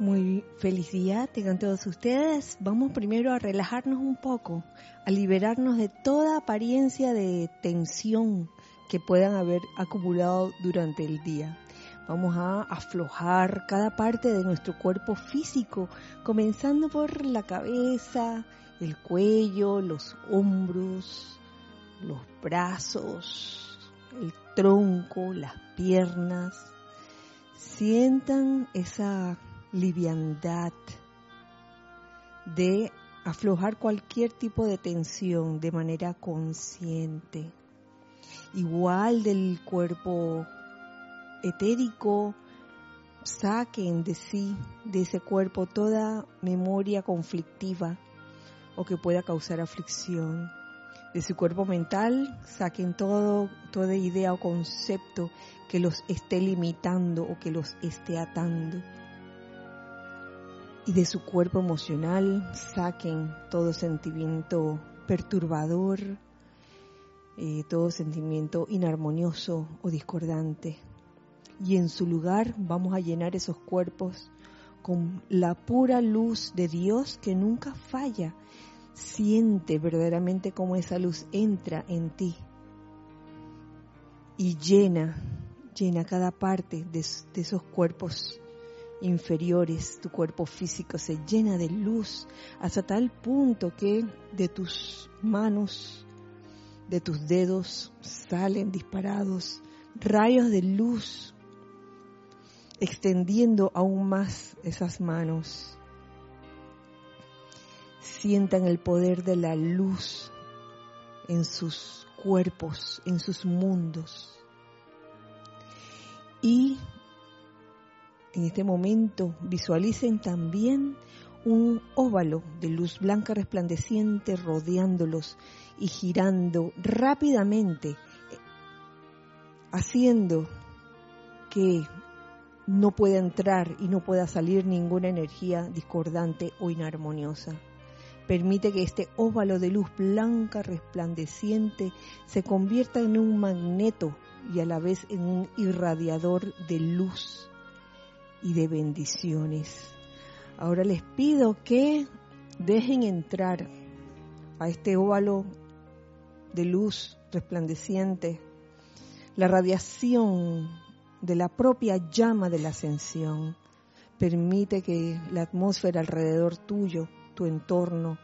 Muy feliz día tengan todos ustedes. Vamos primero a relajarnos un poco, a liberarnos de toda apariencia de tensión que puedan haber acumulado durante el día. Vamos a aflojar cada parte de nuestro cuerpo físico, comenzando por la cabeza, el cuello, los hombros, los brazos, el tronco, las piernas. Sientan esa liviandad, de aflojar cualquier tipo de tensión de manera consciente. Igual del cuerpo etérico, saquen de sí, de ese cuerpo, toda memoria conflictiva o que pueda causar aflicción. De su cuerpo mental, saquen todo, toda idea o concepto que los esté limitando o que los esté atando y de su cuerpo emocional saquen todo sentimiento perturbador, eh, todo sentimiento inarmonioso o discordante. Y en su lugar vamos a llenar esos cuerpos con la pura luz de Dios que nunca falla. Siente verdaderamente cómo esa luz entra en ti y llena, llena cada parte de esos cuerpos inferiores, tu cuerpo físico se llena de luz hasta tal punto que de tus manos, de tus dedos salen disparados rayos de luz, extendiendo aún más esas manos. Sientan el poder de la luz en sus cuerpos, en sus mundos. Y en este momento visualicen también un óvalo de luz blanca resplandeciente rodeándolos y girando rápidamente, haciendo que no pueda entrar y no pueda salir ninguna energía discordante o inarmoniosa. Permite que este óvalo de luz blanca resplandeciente se convierta en un magneto y a la vez en un irradiador de luz y de bendiciones. Ahora les pido que dejen entrar a este óvalo de luz resplandeciente la radiación de la propia llama de la ascensión. Permite que la atmósfera alrededor tuyo, tu entorno,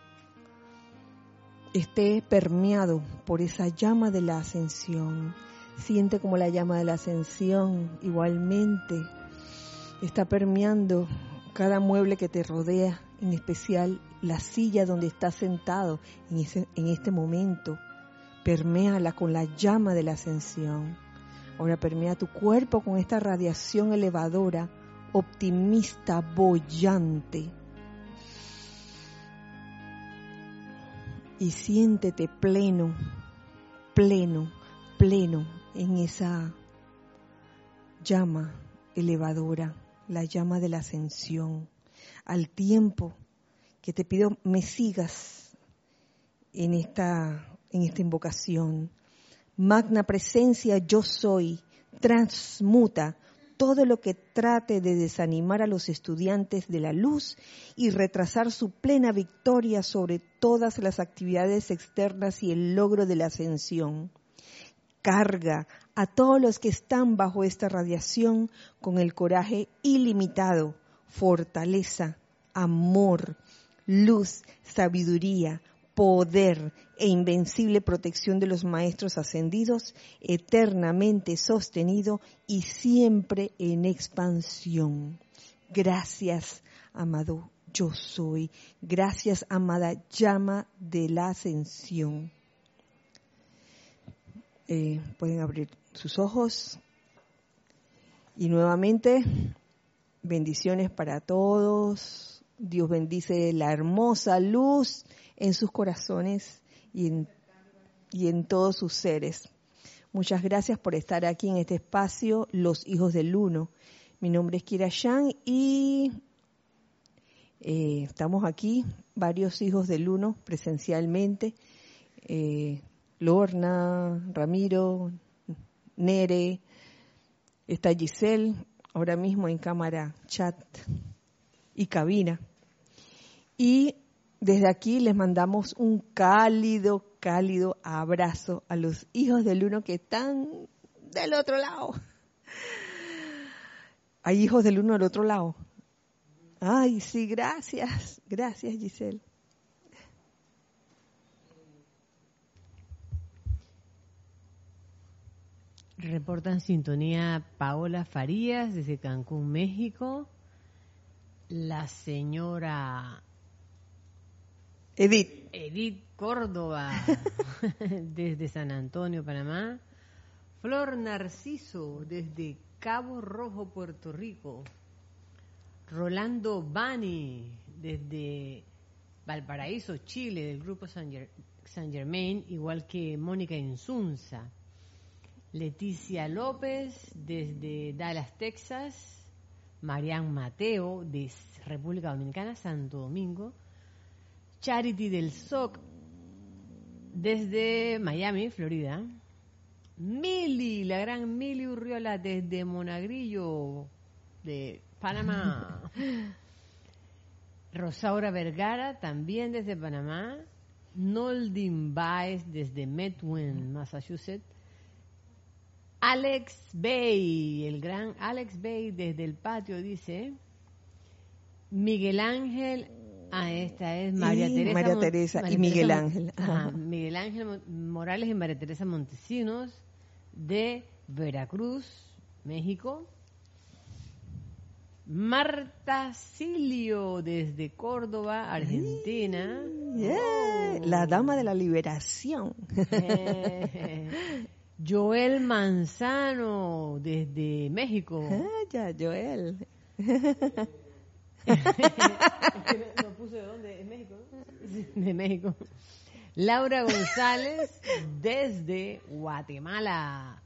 esté permeado por esa llama de la ascensión. Siente como la llama de la ascensión igualmente está permeando cada mueble que te rodea, en especial la silla donde estás sentado en, ese, en este momento. Perméala con la llama de la ascensión. Ahora permea tu cuerpo con esta radiación elevadora, optimista, bollante. Y siéntete pleno, pleno, pleno en esa llama elevadora la llama de la ascensión, al tiempo que te pido me sigas en esta, en esta invocación. Magna presencia yo soy, transmuta todo lo que trate de desanimar a los estudiantes de la luz y retrasar su plena victoria sobre todas las actividades externas y el logro de la ascensión. Carga a todos los que están bajo esta radiación con el coraje ilimitado, fortaleza, amor, luz, sabiduría, poder e invencible protección de los maestros ascendidos, eternamente sostenido y siempre en expansión. Gracias, amado yo soy. Gracias, amada llama de la ascensión. Eh, pueden abrir sus ojos. Y nuevamente, bendiciones para todos. Dios bendice la hermosa luz en sus corazones y en, y en todos sus seres. Muchas gracias por estar aquí en este espacio, Los Hijos del Uno. Mi nombre es Kira Yang y eh, estamos aquí, varios hijos del Uno, presencialmente. Eh, Lorna, Ramiro, Nere, está Giselle, ahora mismo en cámara chat. y cabina. Y desde aquí les mandamos un cálido, cálido abrazo a los hijos del uno que están del otro lado. Hay hijos del uno del otro lado. Ay, sí, gracias. Gracias, Giselle. Reportan sintonía Paola Farías desde Cancún, México. La señora Edith. Edith Córdoba desde San Antonio, Panamá. Flor Narciso desde Cabo Rojo, Puerto Rico. Rolando Bani desde Valparaíso, Chile, del grupo San, Germain, igual que Mónica Insunza. Leticia López desde Dallas, Texas. Marian Mateo de República Dominicana, Santo Domingo. Charity del SOC desde Miami, Florida. Mili, la gran Mili Urriola desde Monagrillo, de Panamá. Rosaura Vergara, también desde Panamá. Noldin Baez desde Medwin, Massachusetts. Alex Bay, el gran Alex Bay desde el patio dice. Miguel Ángel, ah, esta es María Teresa. María Teresa y Miguel Ángel. Miguel Ángel Morales y María Teresa Montesinos de Veracruz, México. Marta Silio desde Córdoba, Argentina. La dama de la liberación. Joel Manzano desde México. Ah, ya, Joel. ¿Lo puse de dónde? ¿De México? De México. Laura González desde Guatemala,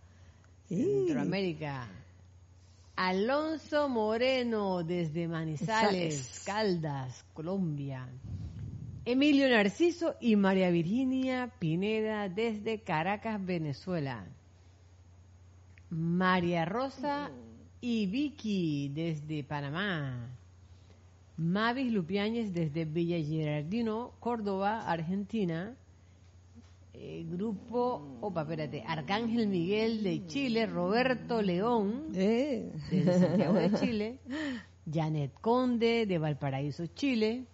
Centroamérica. Alonso Moreno desde Manizales, Caldas, Colombia. Emilio Narciso y María Virginia Pineda desde Caracas, Venezuela. María Rosa y Vicky desde Panamá. Mavis Lupiáñez desde Villa Gerardino, Córdoba, Argentina. Eh, grupo, opa, espérate, Arcángel Miguel de Chile, Roberto León eh. desde Santiago de Chile, Janet Conde de Valparaíso, Chile,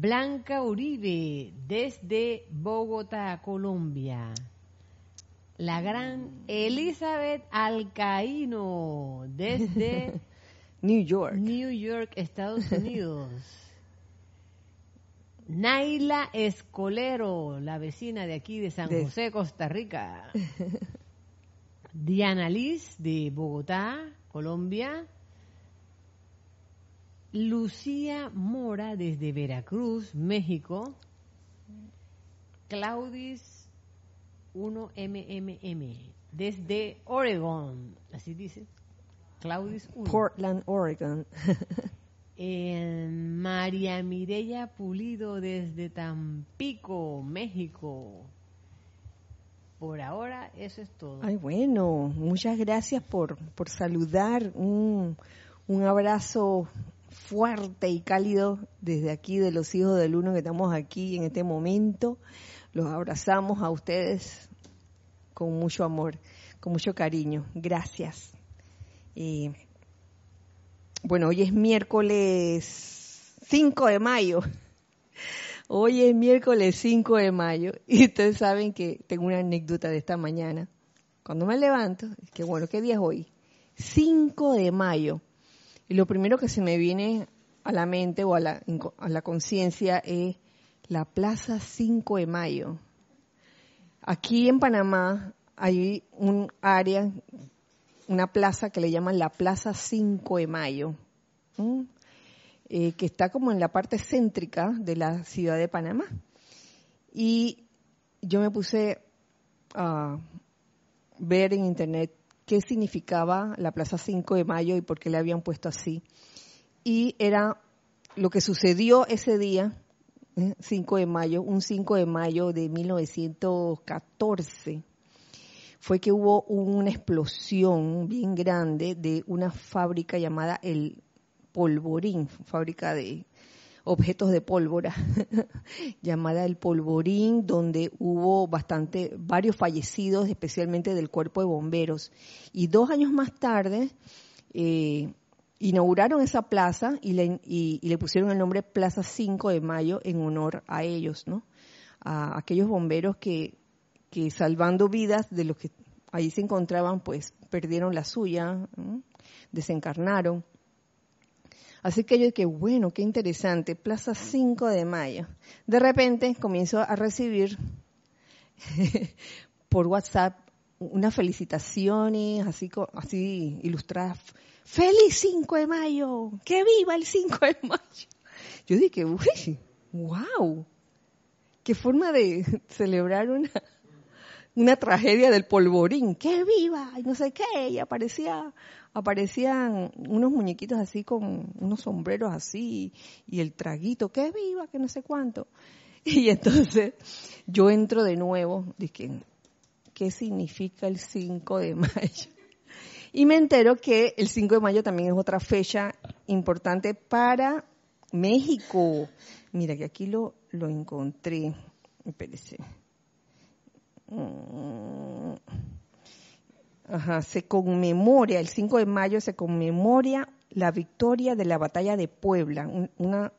Blanca Uribe desde Bogotá, Colombia, la gran Elizabeth Alcaíno desde New York. New York, Estados Unidos. Naila Escolero, la vecina de aquí de San José, Costa Rica. Diana Liz de Bogotá, Colombia. Lucía Mora desde Veracruz, México. Claudis 1MMM desde Oregon, así dice. Claudis 1. Portland, Oregon. Eh, María Mireya Pulido desde Tampico, México. Por ahora eso es todo. Ay, bueno, muchas gracias por, por saludar. Un, un abrazo fuerte y cálido desde aquí de los hijos del uno que estamos aquí en este momento. Los abrazamos a ustedes con mucho amor, con mucho cariño. Gracias. Eh, bueno, hoy es miércoles 5 de mayo. Hoy es miércoles 5 de mayo y ustedes saben que tengo una anécdota de esta mañana. Cuando me levanto, es que bueno, ¿qué día es hoy? 5 de mayo. Y lo primero que se me viene a la mente o a la, a la conciencia es la Plaza 5 de Mayo. Aquí en Panamá hay un área una plaza que le llaman la Plaza 5 de Mayo, eh, que está como en la parte céntrica de la ciudad de Panamá. Y yo me puse a ver en internet qué significaba la Plaza 5 de Mayo y por qué le habían puesto así. Y era lo que sucedió ese día, 5 ¿eh? de mayo, un 5 de mayo de 1914 fue que hubo una explosión bien grande de una fábrica llamada el Polvorín, fábrica de objetos de pólvora, llamada El Polvorín, donde hubo bastante, varios fallecidos, especialmente del cuerpo de bomberos. Y dos años más tarde, eh, inauguraron esa plaza y le, pusieron el nombre Plaza 5 de Mayo en honor a ellos, ¿no? A aquellos bomberos que, que salvando vidas de los que ahí se encontraban, pues perdieron la suya, desencarnaron. Así que yo dije, bueno, qué interesante, Plaza 5 de Mayo. De repente comienzo a recibir por WhatsApp unas felicitaciones así, así ilustradas. ¡Feliz 5 de mayo! ¡Que viva el 5 de mayo! Yo dije, uy, wow, qué forma de celebrar una, una tragedia del polvorín, ¡que viva! Y no sé qué, y aparecía, aparecían unos muñequitos así con unos sombreros así, y el traguito, ¡que viva! Que no sé cuánto. Y entonces yo entro de nuevo, dije, ¿qué significa el 5 de mayo? Y me entero que el 5 de mayo también es otra fecha importante para México. Mira que aquí lo, lo encontré. Espérese. Mm. Ajá, se conmemora, el 5 de mayo se conmemora la victoria de la batalla de Puebla, una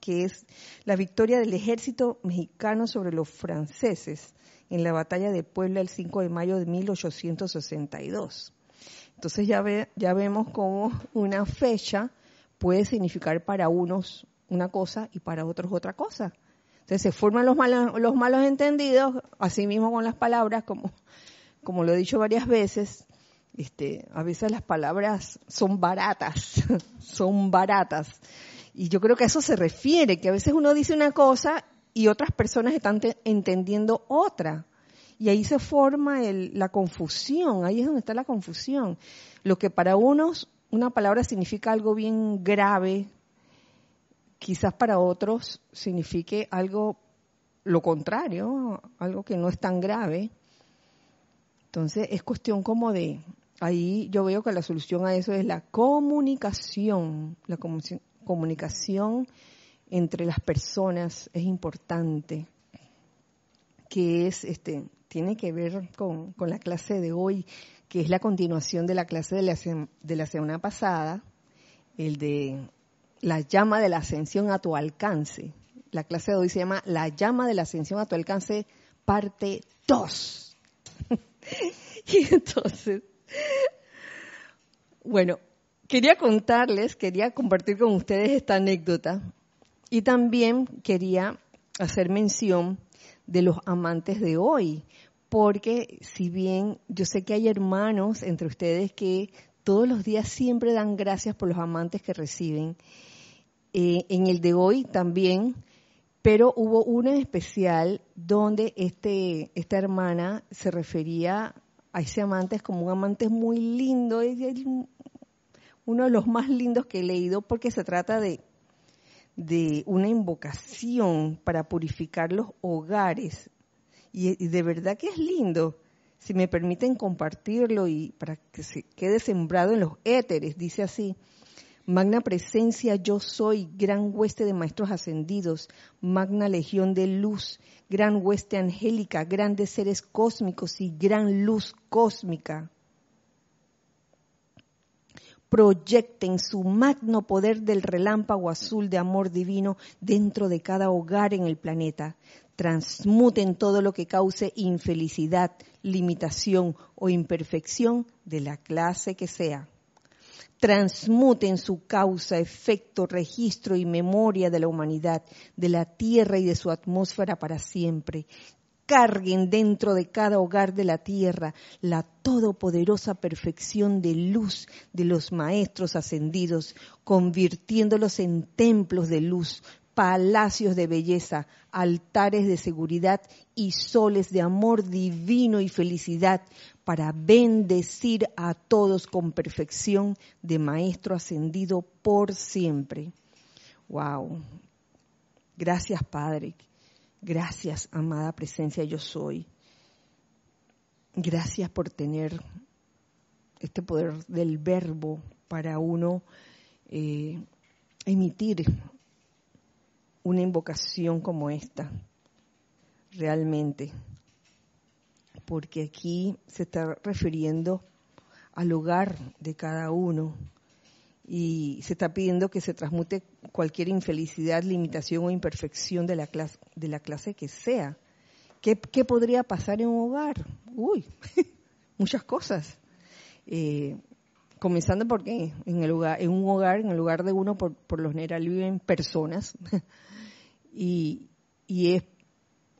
que es la victoria del ejército mexicano sobre los franceses en la batalla de Puebla el 5 de mayo de 1862. Entonces ya, ve, ya vemos cómo una fecha puede significar para unos una cosa y para otros otra cosa. Entonces se forman los malos, los malos entendidos, así mismo con las palabras, como, como lo he dicho varias veces, este, a veces las palabras son baratas, son baratas. Y yo creo que a eso se refiere, que a veces uno dice una cosa y otras personas están entendiendo otra. Y ahí se forma la confusión, ahí es donde está la confusión. Lo que para unos una palabra significa algo bien grave, quizás para otros signifique algo lo contrario, algo que no es tan grave. Entonces es cuestión como de, ahí yo veo que la solución a eso es la comunicación, la comunicación entre las personas es importante, que es, este, tiene que ver con, la clase de hoy, que es la continuación de la clase de la, de la semana pasada, el de la llama de la ascensión a tu alcance. La clase de hoy se llama La llama de la ascensión a tu alcance, parte 2. y entonces, bueno, quería contarles, quería compartir con ustedes esta anécdota. Y también quería hacer mención de los amantes de hoy, porque si bien yo sé que hay hermanos entre ustedes que todos los días siempre dan gracias por los amantes que reciben, eh, en el de hoy también, pero hubo uno en especial donde este, esta hermana se refería a ese amante como un amante muy lindo, es uno de los más lindos que he leído porque se trata de, de una invocación para purificar los hogares. Y, y de verdad que es lindo. Si me permiten compartirlo y para que se quede sembrado en los éteres, dice así, Magna presencia yo soy, gran hueste de maestros ascendidos, magna legión de luz, gran hueste angélica, grandes seres cósmicos y gran luz cósmica. Proyecten su magno poder del relámpago azul de amor divino dentro de cada hogar en el planeta. Transmuten todo lo que cause infelicidad, limitación o imperfección de la clase que sea transmuten su causa, efecto, registro y memoria de la humanidad, de la tierra y de su atmósfera para siempre. Carguen dentro de cada hogar de la tierra la todopoderosa perfección de luz de los maestros ascendidos, convirtiéndolos en templos de luz, palacios de belleza, altares de seguridad y soles de amor divino y felicidad para bendecir a todos con perfección de Maestro ascendido por siempre. Wow. Gracias Padre. Gracias amada presencia yo soy. Gracias por tener este poder del verbo para uno eh, emitir una invocación como esta, realmente, porque aquí se está refiriendo al hogar de cada uno y se está pidiendo que se transmute cualquier infelicidad, limitación o imperfección de la clase, de la clase que sea. ¿Qué, podría pasar en un hogar? Uy, muchas cosas. Eh, comenzando porque en el lugar, en un hogar, en el lugar de uno, por, por lo general viven personas y, y es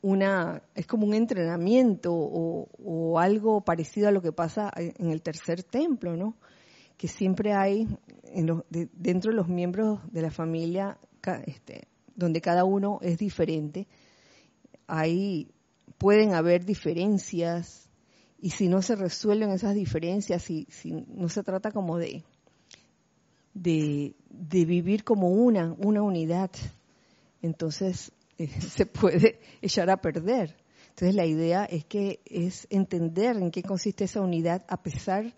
una, es como un entrenamiento o, algo parecido a lo que pasa en el tercer templo, ¿no? Que siempre hay en dentro de los miembros de la familia, este, donde cada uno es diferente, hay, pueden haber diferencias, y si no se resuelven esas diferencias, si, si no se trata como de, de, vivir como una, una unidad, entonces se puede echar a perder. Entonces la idea es que es entender en qué consiste esa unidad a pesar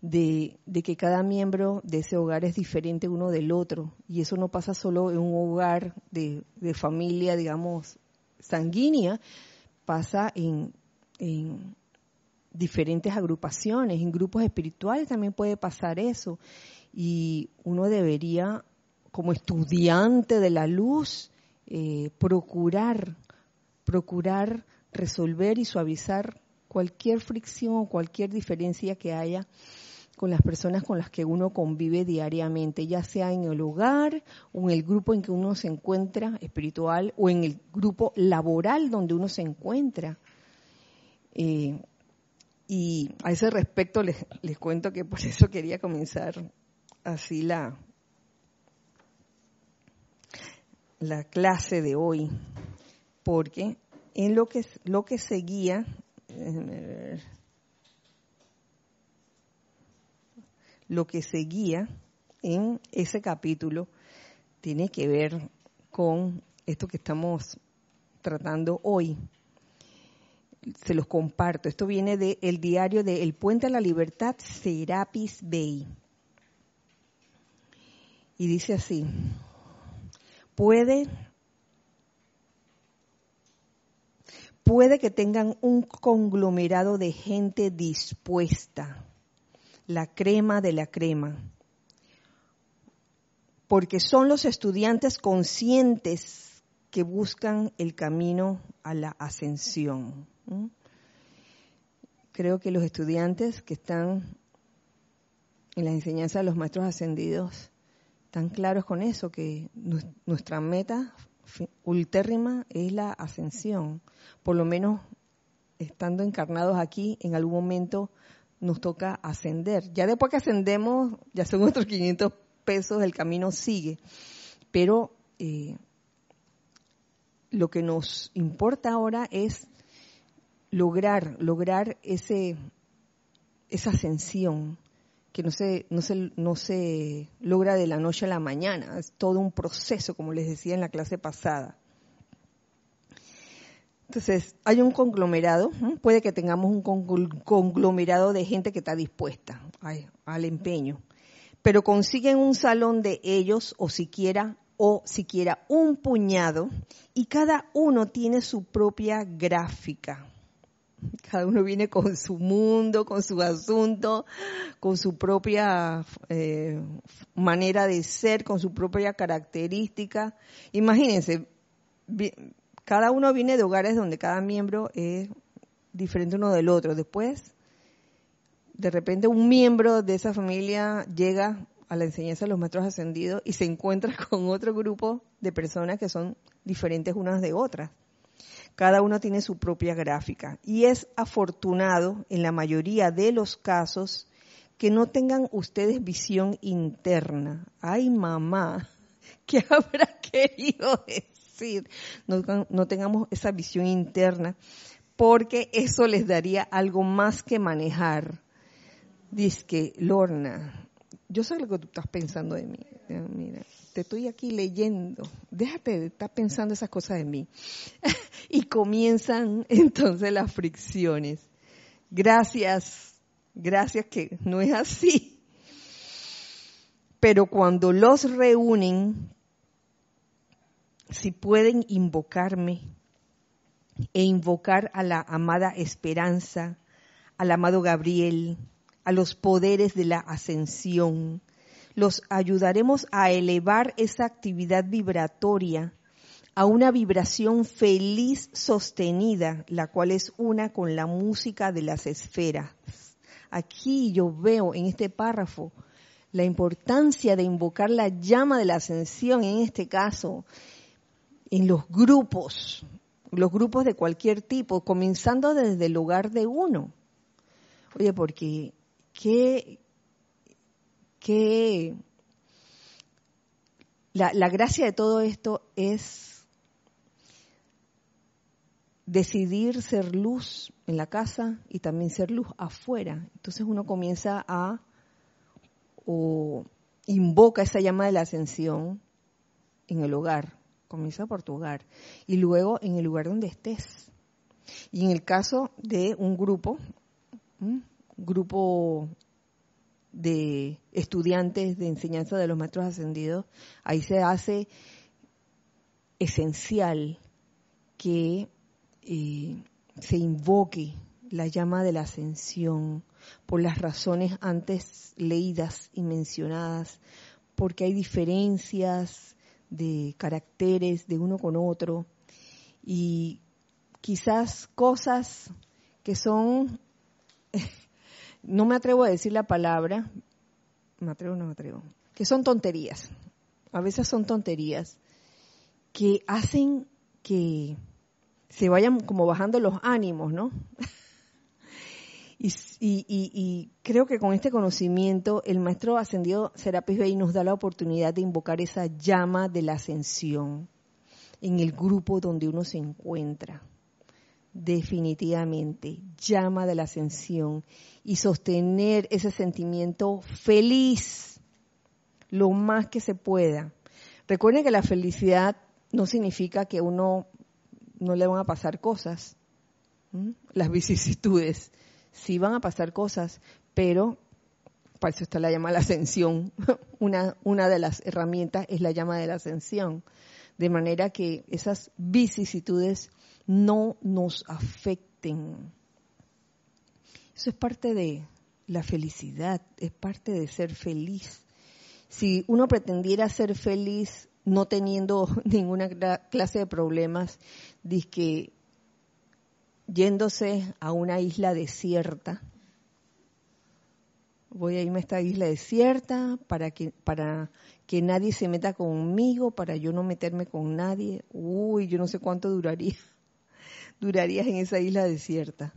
de, que cada miembro de ese hogar es diferente uno del otro. Y eso no pasa solo en un hogar de, de familia, digamos, sanguínea, pasa en, diferentes agrupaciones, en grupos espirituales también puede pasar eso. Y uno debería, como estudiante de la luz, eh, procurar, procurar resolver y suavizar cualquier fricción o cualquier diferencia que haya con las personas con las que uno convive diariamente, ya sea en el hogar o en el grupo en que uno se encuentra espiritual o en el grupo laboral donde uno se encuentra. Eh, y a ese respecto les, les cuento que por eso quería comenzar así la, la clase de hoy, porque en lo que, lo que seguía, lo que seguía en ese capítulo tiene que ver con esto que estamos tratando hoy se los comparto. Esto viene del diario de El Puente a la Libertad, Serapis Bay. Y dice así, puede, puede que tengan un conglomerado de gente dispuesta, la crema de la crema, porque son los estudiantes conscientes que buscan el camino a la ascensión. Creo que los estudiantes que están en la enseñanza de los maestros ascendidos están claros con eso, que nuestra meta ultérrima es la ascensión. Por lo menos estando encarnados aquí, en algún momento nos toca ascender. Ya después que ascendemos, ya son otros 500 pesos, el camino sigue. Pero eh, lo que nos importa ahora es lograr, lograr ese, esa ascensión que no se, no, se, no se logra de la noche a la mañana, es todo un proceso, como les decía en la clase pasada. Entonces, hay un conglomerado, puede que tengamos un conglomerado de gente que está dispuesta al empeño, pero consiguen un salón de ellos o siquiera o siquiera un puñado y cada uno tiene su propia gráfica cada uno viene con su mundo, con su asunto, con su propia eh, manera de ser, con su propia característica. Imagínense, cada uno viene de hogares donde cada miembro es diferente uno del otro. Después, de repente, un miembro de esa familia llega a la enseñanza de los maestros ascendidos y se encuentra con otro grupo de personas que son diferentes unas de otras. Cada uno tiene su propia gráfica y es afortunado en la mayoría de los casos que no tengan ustedes visión interna. Ay, mamá, ¿qué habrá querido decir? No, no tengamos esa visión interna porque eso les daría algo más que manejar. Dice que, Lorna, yo sé lo que tú estás pensando de mí. Mira, estoy aquí leyendo. Déjate de estar pensando esas cosas de mí. y comienzan entonces las fricciones. Gracias, gracias que no es así. Pero cuando los reúnen, si pueden invocarme e invocar a la amada esperanza, al amado Gabriel, a los poderes de la ascensión, los ayudaremos a elevar esa actividad vibratoria a una vibración feliz sostenida, la cual es una con la música de las esferas. Aquí yo veo en este párrafo la importancia de invocar la llama de la ascensión, en este caso, en los grupos, los grupos de cualquier tipo, comenzando desde el lugar de uno. Oye, porque qué, qué, la, la gracia de todo esto es decidir ser luz en la casa y también ser luz afuera. Entonces uno comienza a o invoca esa llama de la ascensión en el hogar. Comienza por tu hogar y luego en el lugar donde estés. Y en el caso de un grupo, grupo de estudiantes de enseñanza de los maestros ascendidos, ahí se hace esencial que eh, se invoque la llama de la ascensión por las razones antes leídas y mencionadas, porque hay diferencias de caracteres de uno con otro y quizás cosas que son, no me atrevo a decir la palabra, me atrevo, no me atrevo, que son tonterías, a veces son tonterías que hacen que se vayan como bajando los ánimos, ¿no? y, creo que con este conocimiento el maestro ascendido Serapis Bey nos da la oportunidad de invocar esa llama de la ascensión en el grupo donde uno se encuentra. Definitivamente, llama de la ascensión y sostener ese sentimiento feliz lo más que se pueda. Recuerden que la felicidad no significa que uno no le van a pasar cosas, las vicisitudes, sí van a pasar cosas, pero para eso está la llama de la ascensión. Una, una de las herramientas es la llama de la ascensión, de manera que esas vicisitudes no nos afecten. Eso es parte de la felicidad, es parte de ser feliz. Si uno pretendiera ser feliz no teniendo ninguna clase de problemas, que yéndose a una isla desierta. Voy a irme a esta isla desierta para que, para que nadie se meta conmigo, para yo no meterme con nadie. Uy, yo no sé cuánto duraría. Durarías en esa isla desierta.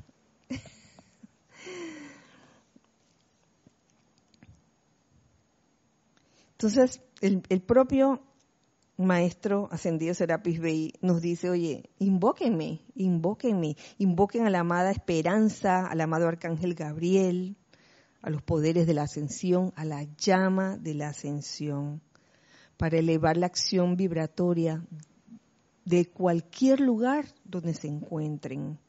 Entonces, el, propio maestro ascendido Serapis Bey nos dice, oye, invóquenme, invóquenme, invoquen a la amada Esperanza, al amado Arcángel Gabriel, a los poderes de la ascensión, a la llama de la ascensión, para elevar la acción vibratoria de cualquier lugar donde se encuentren.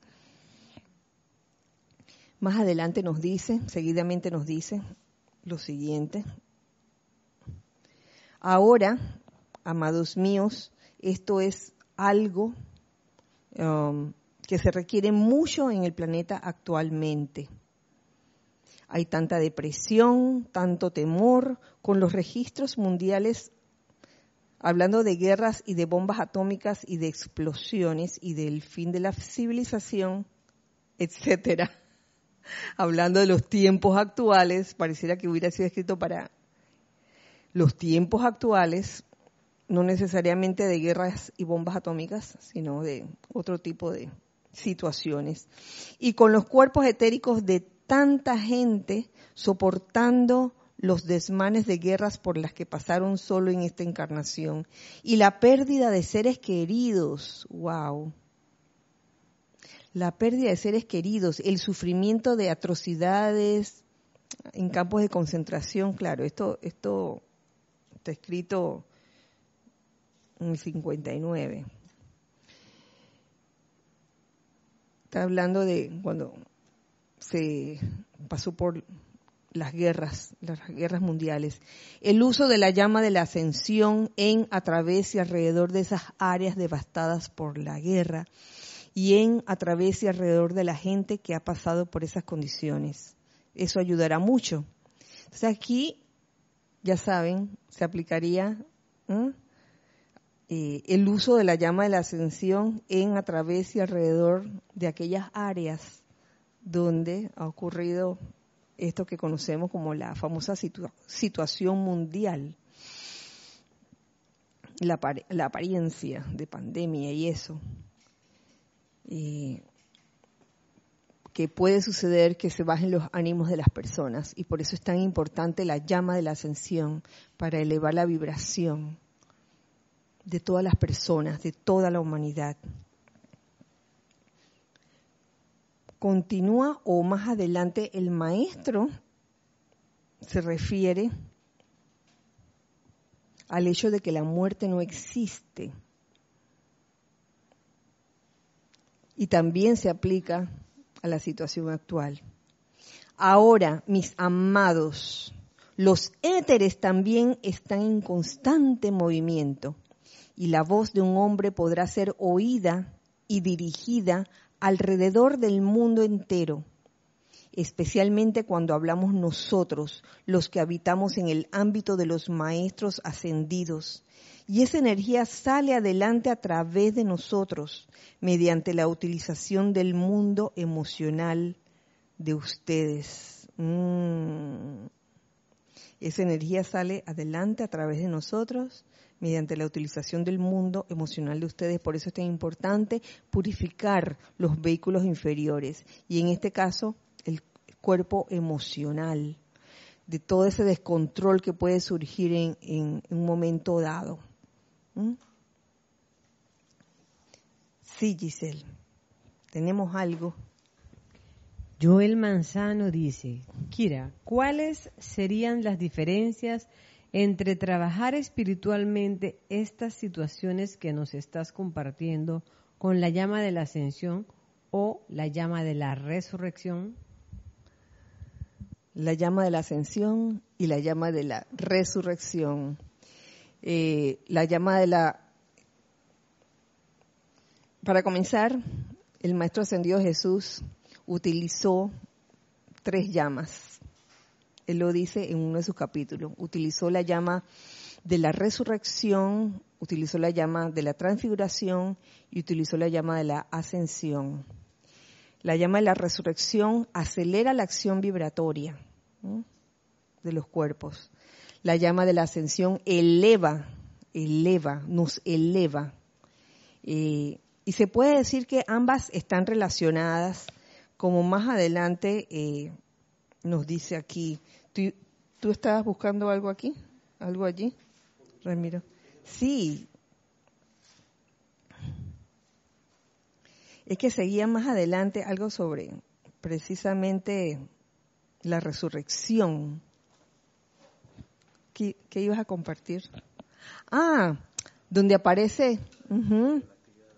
Más adelante nos dice, seguidamente nos dice lo siguiente. Ahora amados míos, esto es algo um, que se requiere mucho en el planeta actualmente. Hay tanta depresión, tanto temor, con los registros mundiales hablando de guerras y de bombas atómicas y de explosiones y del fin de la civilización, etcétera. Hablando de los tiempos actuales, pareciera que hubiera sido escrito para los tiempos actuales, no necesariamente de guerras y bombas atómicas, sino de otro tipo de situaciones. Y con los cuerpos etéricos de tanta gente soportando los desmanes de guerras por las que pasaron solo en esta encarnación y la pérdida de seres queridos, wow. La pérdida de seres queridos, el sufrimiento de atrocidades en campos de concentración, claro, esto esto está escrito en el 59. Está hablando de cuando se pasó por las guerras, las guerras mundiales. El uso de la llama de la ascensión en, a través y alrededor de esas áreas devastadas por la guerra y en, a través y alrededor de la gente que ha pasado por esas condiciones. Eso ayudará mucho. Entonces aquí, ya saben, se aplicaría eh, el uso de la llama de la ascensión en, a través y alrededor de aquellas áreas donde ha ocurrido esto que conocemos como la famosa situación mundial, la, apariencia de pandemia y eso. que puede suceder que se bajen los ánimos de las personas y por eso es tan importante la llama de la ascensión para elevar la vibración de todas las personas, de toda la humanidad. Continúa o más adelante el maestro se refiere al hecho de que la muerte no existe. Y también se aplica a la situación actual. Ahora, mis amados, los éteres también están en constante movimiento y la voz de un hombre podrá ser oída y dirigida alrededor del mundo entero, especialmente cuando hablamos nosotros, los que habitamos en el ámbito de los maestros ascendidos. Y esa energía sale adelante a través de nosotros mediante la utilización del mundo emocional de ustedes. Mm. Esa energía sale adelante a través de nosotros mediante la utilización del mundo emocional de ustedes. Por eso es tan importante purificar los vehículos inferiores y en este caso el cuerpo emocional de todo ese descontrol que puede surgir en, un momento dado. ¿Mm? Sí, Giselle, tenemos algo. Joel Manzano dice, Kira, ¿cuáles serían las diferencias entre trabajar espiritualmente estas situaciones que nos estás compartiendo con la llama de la ascensión o la llama de la resurrección? La llama de la ascensión y la llama de la resurrección. Eh, la llama de la... Para comenzar, el Maestro Ascendido Jesús utilizó tres llamas él lo dice en uno de sus capítulos, utilizó la llama de la resurrección, utilizó la llama de la transfiguración y utilizó la llama de la ascensión. La llama de la resurrección acelera la acción vibratoria de los cuerpos. La llama de la ascensión eleva, eleva, nos eleva. Eh, y se puede decir que ambas están relacionadas, como más adelante eh, nos dice aquí. ¿Tú, estabas buscando algo aquí? ¿Algo allí? Ramiro. Sí. Es que seguía más adelante algo sobre precisamente la resurrección. ¿Qué, ibas a compartir? Ah, donde aparece.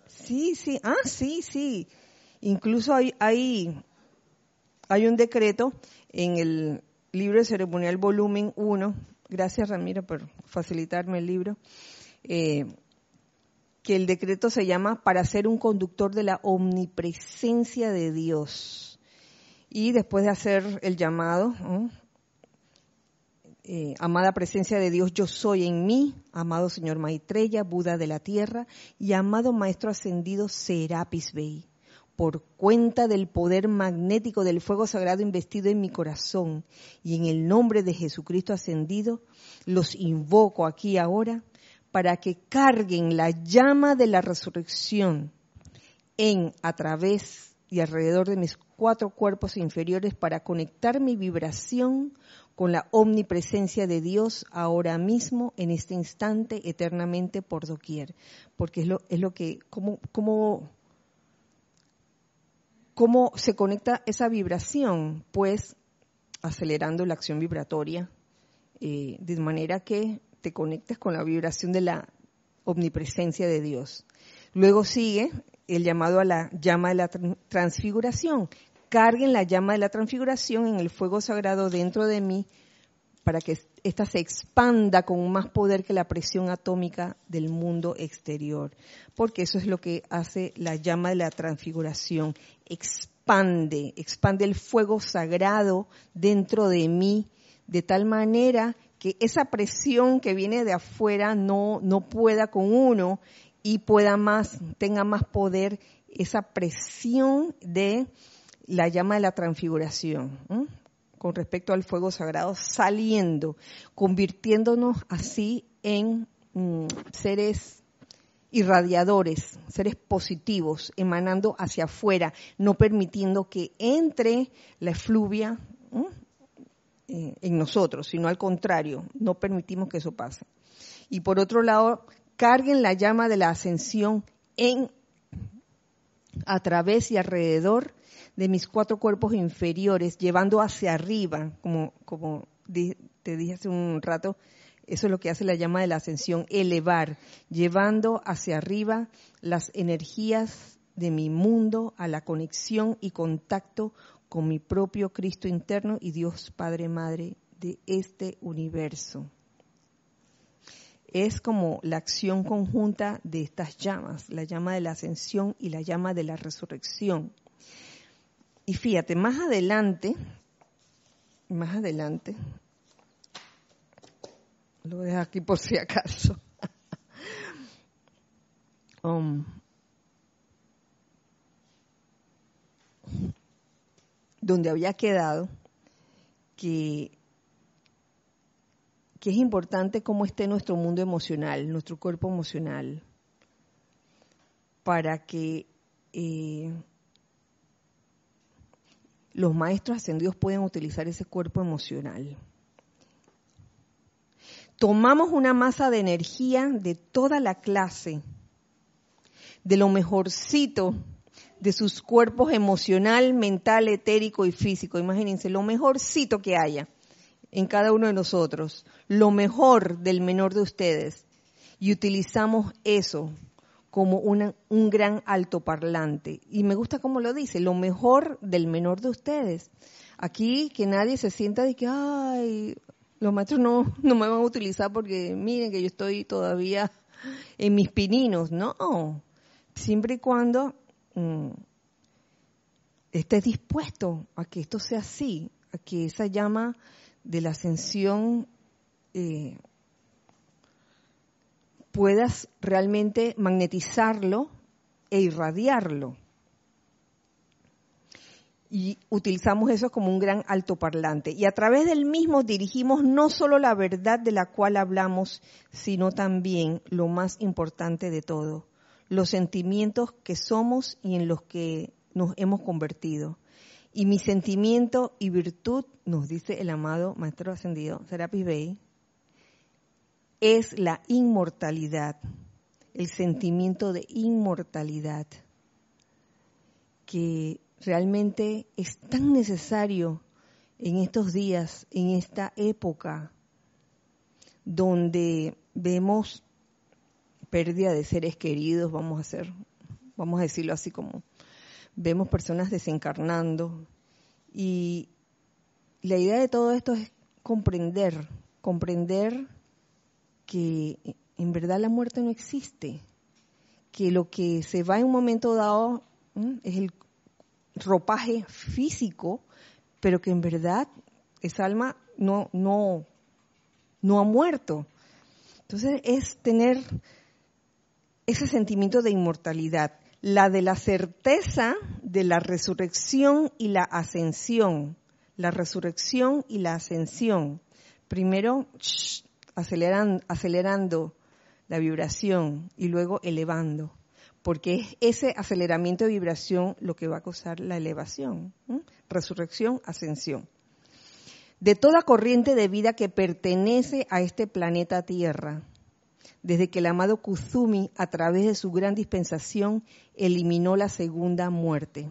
Sí, sí, ah, sí, sí. Incluso hay, hay, hay un decreto en el libro ceremonial volumen 1, gracias Ramiro por facilitarme el libro, eh, que el decreto se llama para ser un conductor de la omnipresencia de Dios. Y después de hacer el llamado, eh, amada presencia de Dios, yo soy en mí, amado Señor Maitreya, Buda de la tierra, y amado Maestro Ascendido Serapis Bey por cuenta del poder magnético del fuego sagrado investido en mi corazón y en el nombre de Jesucristo ascendido, los invoco aquí ahora para que carguen la llama de la resurrección en, a través y alrededor de mis cuatro cuerpos inferiores para conectar mi vibración con la omnipresencia de Dios ahora mismo, en este instante, eternamente, por doquier. Porque es lo, es lo que, como, como ¿Cómo se conecta esa vibración? Pues acelerando la acción vibratoria, eh, de manera que te conectes con la vibración de la omnipresencia de Dios. Luego sigue el llamado a la llama de la transfiguración. carguen la llama de la transfiguración en el fuego sagrado dentro de mí para que ésta se expanda con más poder que la presión atómica del mundo exterior. Porque eso es lo que hace la llama de la transfiguración. Expande, expande el fuego sagrado dentro de mí de tal manera que esa presión que viene de afuera no, no pueda con uno y pueda más, tenga más poder esa presión de la llama de la transfiguración con respecto al fuego sagrado saliendo, convirtiéndonos así en mm, seres irradiadores, seres positivos, emanando hacia afuera, no permitiendo que entre la efluvia eh, en nosotros, sino al contrario, no permitimos que eso pase. Y por otro lado, carguen la llama de la ascensión en a través y alrededor de mis cuatro cuerpos inferiores, llevando hacia arriba, como, como te dije hace un rato, eso es lo que hace la llama de la ascensión, elevar, llevando hacia arriba las energías de mi mundo a la conexión y contacto con mi propio Cristo interno y Dios Padre Madre de este universo. Es como la acción conjunta de estas llamas, la llama de la ascensión y la llama de la resurrección. Y fíjate, más adelante, más adelante, lo dejo aquí por si acaso. Um, donde había quedado que, que es importante cómo esté nuestro mundo emocional, nuestro cuerpo emocional, para que eh, los maestros ascendidos pueden utilizar ese cuerpo emocional. Tomamos una masa de energía de toda la clase, de lo mejorcito de sus cuerpos emocional, mental, etérico y físico. Imagínense, lo mejorcito que haya en cada uno de nosotros, lo mejor del menor de ustedes. Y utilizamos eso como un gran altoparlante. Y me gusta cómo lo dice, lo mejor del menor de ustedes. Aquí que nadie se sienta de que, ay, los maestros no, no me van a utilizar porque miren que yo estoy todavía en mis pininos. No, siempre y cuando mm, estés dispuesto a que esto sea así, a que esa llama de la ascensión eh, puedas realmente magnetizarlo e irradiarlo. Y utilizamos eso como un gran altoparlante. Y a través del mismo dirigimos no solo la verdad de la cual hablamos, sino también lo más importante de todo, los sentimientos que somos y en los que nos hemos convertido. Y mi sentimiento y virtud, nos dice el amado Maestro Ascendido, Serapis Bey, es la inmortalidad, el sentimiento de inmortalidad, que realmente es tan necesario en estos días, en esta época, donde vemos pérdida de seres queridos, vamos a hacer, vamos a decirlo así como vemos personas desencarnando. Y la idea de todo esto es comprender, comprender que en verdad la muerte no existe, que lo que se va en un momento dado es el ropaje físico, pero que en verdad esa alma no, no, no ha muerto. Entonces es tener ese sentimiento de inmortalidad, la de la certeza de la resurrección y la ascensión, la resurrección y la ascensión. Primero, aceleran, acelerando la vibración y luego elevando, porque es ese aceleramiento de vibración lo que va a causar la elevación, resurrección, ascensión. De toda corriente de vida que pertenece a este planeta Tierra, desde que el amado Kuzumi, a través de su gran dispensación, eliminó la segunda muerte.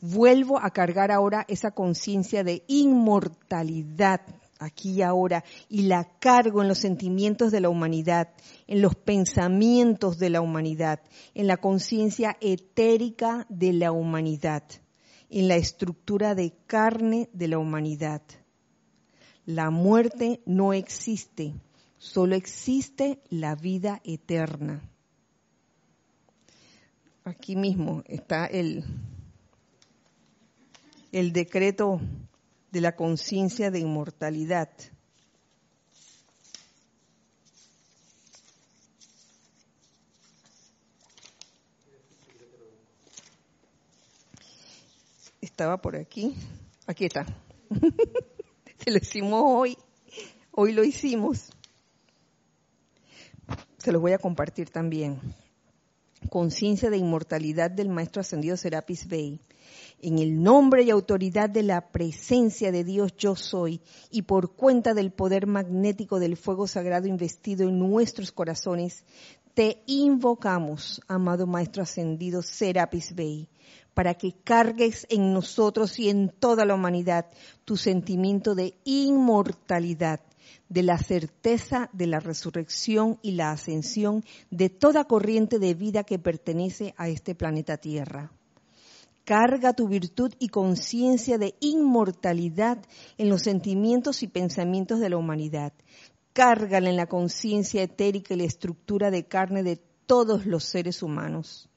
Vuelvo a cargar ahora esa conciencia de inmortalidad aquí y ahora y la cargo en los sentimientos de la humanidad, en los pensamientos de la humanidad, en la conciencia etérica de la humanidad. en la estructura de carne de la humanidad. La muerte no existe, solo existe la vida eterna. Aquí mismo está el, el decreto de la conciencia de inmortalidad. Estaba por aquí. Aquí está. Se lo hicimos hoy. Hoy lo hicimos. Se los voy a compartir también. Conciencia de inmortalidad del Maestro Ascendido Serapis Bey en el nombre y autoridad de la presencia de Dios yo soy y por cuenta del poder magnético del fuego sagrado investido en nuestros corazones, te invocamos, amado Maestro Ascendido Serapis Bey, para que cargues en nosotros y en toda la humanidad tu sentimiento de inmortalidad, de la certeza de la resurrección y la ascensión de toda corriente de vida que pertenece a este planeta Tierra. Carga tu virtud y conciencia de inmortalidad en los sentimientos y pensamientos de la humanidad. Cárgala en la conciencia etérica y la estructura de carne de todos los seres humanos.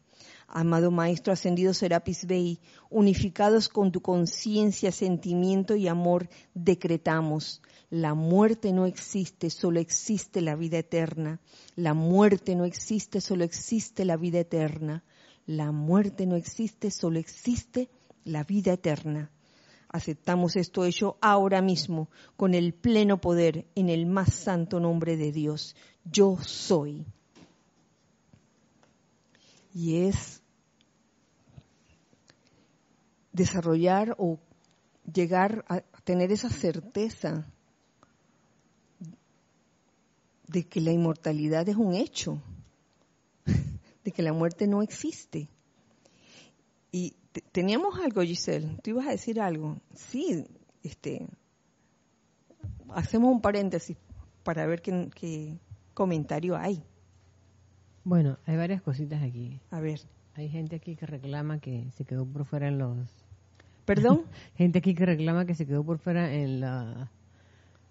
Amado Maestro Ascendido Serapis Bey, unificados con tu conciencia, sentimiento y amor, decretamos, la muerte no existe, solo existe la vida eterna. La muerte no existe, solo existe la vida eterna. La muerte no existe, solo existe la vida eterna. Aceptamos esto hecho ahora mismo con el pleno poder en el más santo nombre de Dios. Yo soy. Y es desarrollar o llegar a tener esa certeza de que la inmortalidad es un hecho de que la muerte no existe. Y teníamos algo, Giselle, tú ibas a decir algo. Sí, este, hacemos un paréntesis para ver qué, qué comentario hay. Bueno, hay varias cositas aquí. A ver. Hay gente aquí que reclama que se quedó por fuera en los... ¿Perdón? gente aquí que reclama que se quedó por fuera en la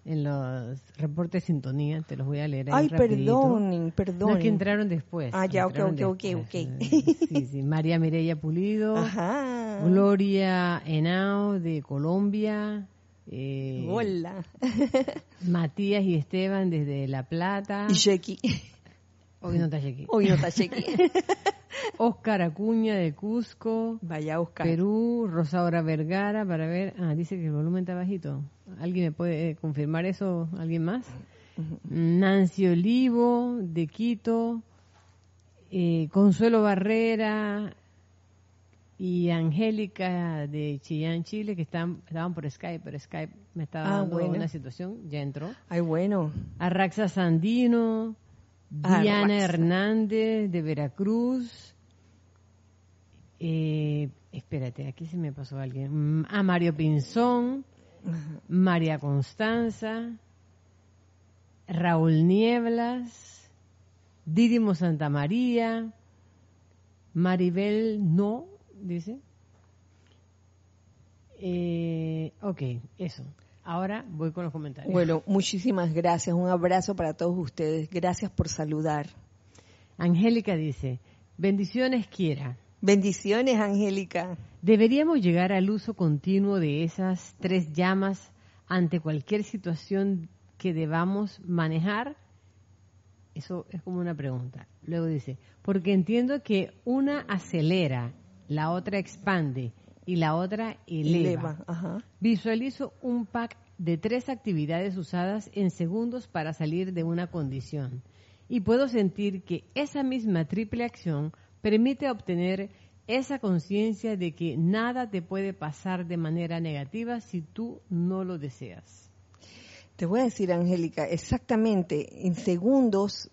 en los reportes de sintonía, te los voy a leer ahí Ay, perdón, perdón. No, que entraron después. Ah, ya, ok, ok, ok, ok. Sí, sí, María Mireya Pulido, Ajá. Gloria Henao de Colombia, eh, Hola. Matías y Esteban desde La Plata. Y Sheki. Hoy no está Sheki. Hoy no está Sheki. Oscar Acuña de Cusco. Vaya Oscar. Perú, Rosaura Vergara, para ver. Ah, dice que el volumen está bajito. ¿Alguien me puede confirmar eso? ¿Alguien más? Nancy Olivo de Quito. Eh, Consuelo Barrera y Angélica de Chillán, Chile, que están, estaban por Skype, pero Skype me estaba ah, dando una situación, ya entró. Ay, bueno. Arraxa Sandino, Diana Hernández de Veracruz. Eh, espérate, aquí se me pasó alguien. Mm, a Mario Pinzón, María Constanza, Raúl Nieblas, Didimo Santa María, Maribel No, dice. Eh, ok, eso. Ahora voy con los comentarios. Bueno, muchísimas gracias. Un abrazo para todos ustedes. Gracias por saludar. Angélica dice, bendiciones quiera. Bendiciones, Angélica. Deberíamos llegar al uso continuo de esas tres llamas ante cualquier situación que debamos manejar. Eso es como una pregunta. Luego dice, porque entiendo que una acelera, la otra expande y la otra eleva. Visualizo un pack de tres actividades usadas en segundos para salir de una condición. Y puedo sentir que esa misma triple acción permite obtener esa conciencia de que nada te puede pasar de manera negativa si tú no lo deseas. Te voy a decir, Angélica, exactamente, en segundos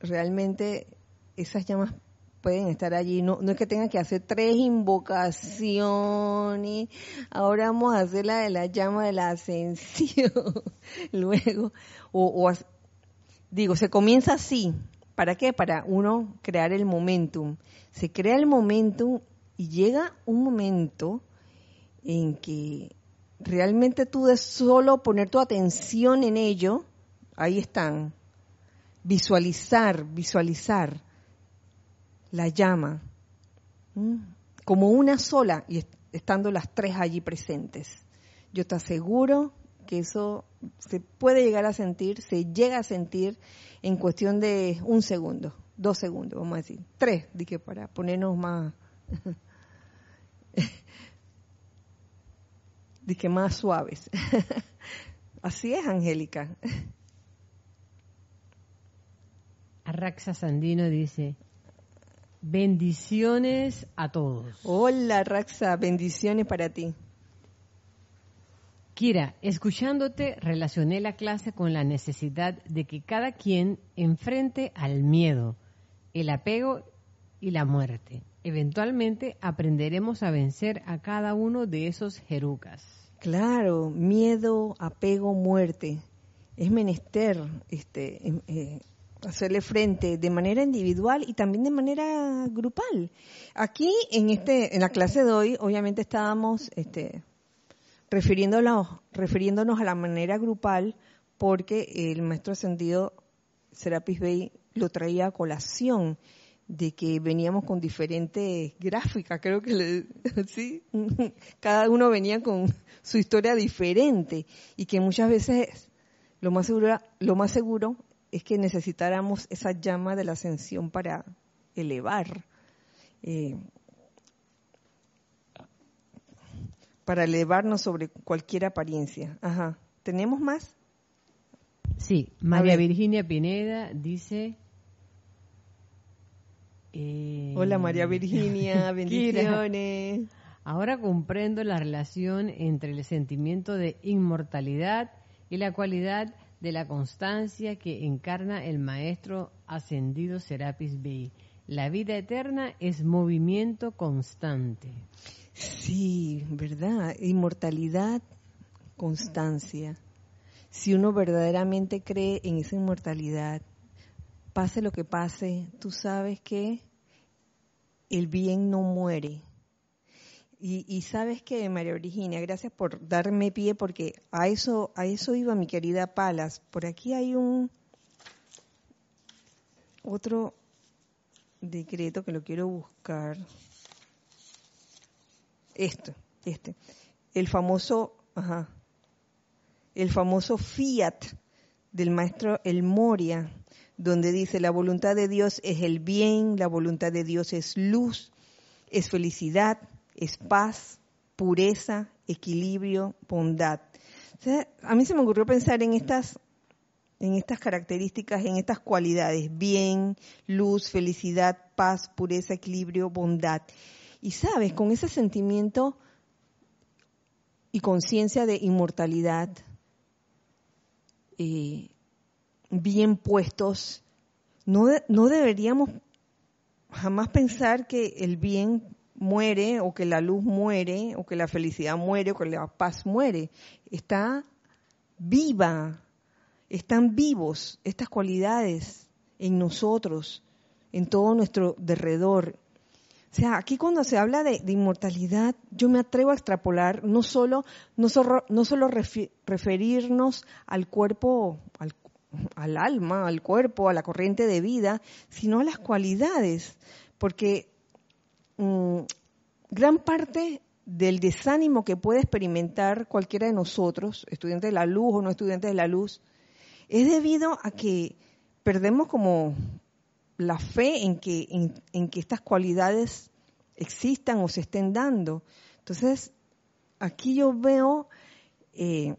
realmente esas llamas pueden estar allí. No, no es que tengan que hacer tres invocaciones. Ahora vamos a hacer la de la llama de la ascensión. Luego, o, digo, se comienza así. ¿Para qué? Para uno crear el momentum. Se crea el momentum y llega un momento en que realmente tú de solo poner tu atención en ello, ahí están, visualizar, visualizar la llama, como una sola y estando las tres allí presentes. Yo te aseguro que eso se puede llegar a sentir, se llega a sentir en cuestión de un segundo, dos segundos, vamos a decir, tres, dije, para ponernos más, dije, más suaves. Así es, Angélica. Arraxa Sandino dice, bendiciones a todos. Hola, Raxa, bendiciones para ti. Kira, escuchándote, relacioné la clase con la necesidad de que cada quien enfrente al miedo, el apego y la muerte. Eventualmente aprenderemos a vencer a cada uno de esos jerucas. Claro, miedo, apego, muerte. Es menester este, em, eh, hacerle frente de manera individual y también de manera grupal. Aquí en este, en la clase de hoy, obviamente estábamos este, refiriéndonos, refiriéndonos a la manera grupal, porque el maestro ascendido Serapis Bey lo traía a colación de que veníamos con diferentes gráficas, creo que sí, cada uno venía con su historia diferente y que muchas veces lo más seguro, lo más seguro es que necesitáramos esa llama de la ascensión para elevar eh, para elevarnos sobre cualquier apariencia. Ajá. ¿Tenemos más? Sí, María Virginia Pineda dice... Eh, Hola María Virginia, bendiciones. Ahora comprendo la relación entre el sentimiento de inmortalidad y la cualidad de la constancia que encarna el maestro ascendido Serapis Bey. La vida eterna es movimiento constante. Sí, ¿verdad? Inmortalidad, constancia. Si uno verdaderamente cree en esa inmortalidad, pase lo que pase, tú sabes que el bien no muere. Y, sabes que, María Virginia, gracias por darme pie porque a eso, a eso iba mi querida Palas. Por aquí hay un otro decreto que lo quiero buscar esto, este, el famoso, ajá, el famoso fiat del maestro El Moria, donde dice la voluntad de Dios es el bien, la voluntad de Dios es luz, es felicidad, es paz, pureza, equilibrio, bondad. a mí se me ocurrió pensar en estas en estas características, en estas cualidades, bien, luz, felicidad, paz, pureza, equilibrio, bondad. Y sabes, con ese sentimiento y conciencia de inmortalidad eh, bien puestos, no, no deberíamos jamás pensar que el bien muere o que la luz muere o que la felicidad muere o que la paz muere. Está viva, están vivos estas cualidades en nosotros, en todo nuestro derredor. O sea, aquí cuando se habla de, inmortalidad, yo me atrevo a extrapolar no solo, no solo, no solo referirnos al cuerpo, al, alma, al cuerpo, a la corriente de vida, sino a las cualidades, porque mm, gran parte del desánimo que puede experimentar cualquiera de nosotros, estudiante de la luz o no estudiante de la luz, es debido a que perdemos como la fe en que, en, que estas cualidades existan o se estén dando. Entonces, aquí yo veo eh,